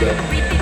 go.